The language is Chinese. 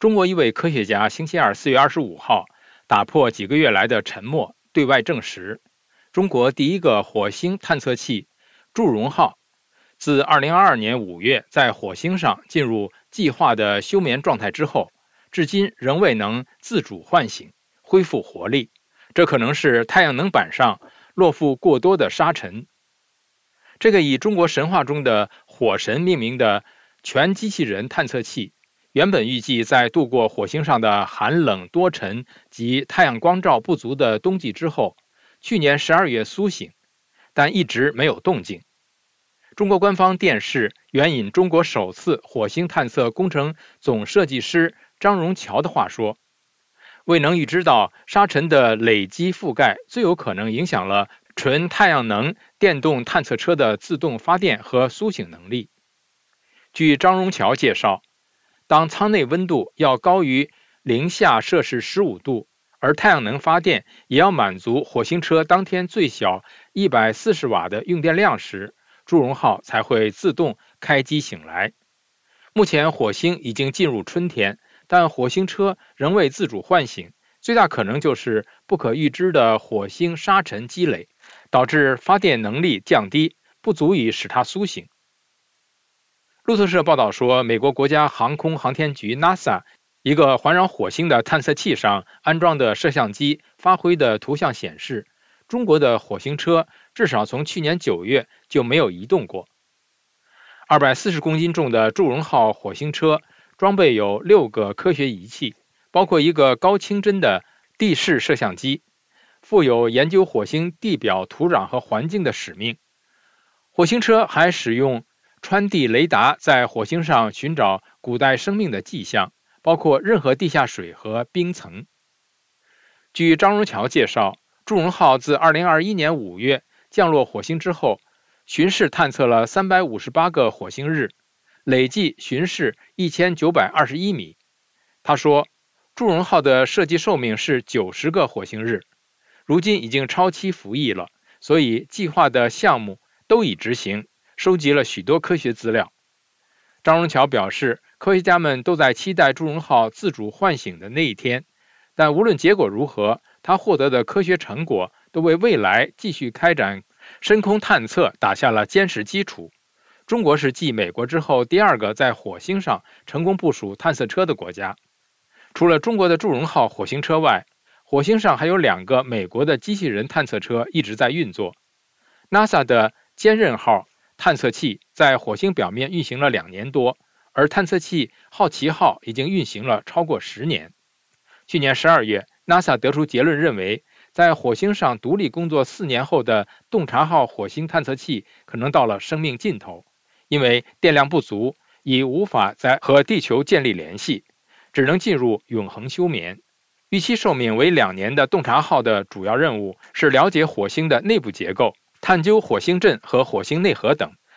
中国一位科学家星期二四月二十五号打破几个月来的沉默，对外证实，中国第一个火星探测器“祝融号”自二零二二年五月在火星上进入计划的休眠状态之后，至今仍未能自主唤醒、恢复活力。这可能是太阳能板上落覆过多的沙尘。这个以中国神话中的火神命名的全机器人探测器，原本预计在度过火星上的寒冷多尘及太阳光照不足的冬季之后，去年十二月苏醒，但一直没有动静。中国官方电视援引中国首次火星探测工程总设计师张荣桥的话说：“未能预知到沙尘的累积覆盖，最有可能影响了。”纯太阳能电动探测车的自动发电和苏醒能力。据张荣桥介绍，当舱内温度要高于零下摄氏十五度，而太阳能发电也要满足火星车当天最小一百四十瓦的用电量时，祝融号才会自动开机醒来。目前火星已经进入春天，但火星车仍未自主唤醒，最大可能就是不可预知的火星沙尘积累。导致发电能力降低，不足以使它苏醒。路透社报道说，美国国家航空航天局 NASA 一个环绕火星的探测器上安装的摄像机发挥的图像显示，中国的火星车至少从去年九月就没有移动过。二百四十公斤重的祝融号火星车装备有六个科学仪器，包括一个高清真的地势摄像机。负有研究火星地表土壤和环境的使命。火星车还使用穿地雷达在火星上寻找古代生命的迹象，包括任何地下水和冰层。据张荣桥介绍，祝融号自2021年5月降落火星之后，巡视探测了358个火星日，累计巡视1921米。他说，祝融号的设计寿命是90个火星日。如今已经超期服役了，所以计划的项目都已执行，收集了许多科学资料。张荣桥表示，科学家们都在期待祝融号自主唤醒的那一天，但无论结果如何，他获得的科学成果都为未来继续开展深空探测打下了坚实基础。中国是继美国之后第二个在火星上成功部署探测车的国家。除了中国的祝融号火星车外，火星上还有两个美国的机器人探测车一直在运作。NASA 的坚韧号探测器在火星表面运行了两年多，而探测器好奇号已经运行了超过十年。去年十二月，NASA 得出结论，认为在火星上独立工作四年后的洞察号火星探测器可能到了生命尽头，因为电量不足，已无法再和地球建立联系，只能进入永恒休眠。预期寿命为两年的洞察号的主要任务是了解火星的内部结构、探究火星阵和火星内核等。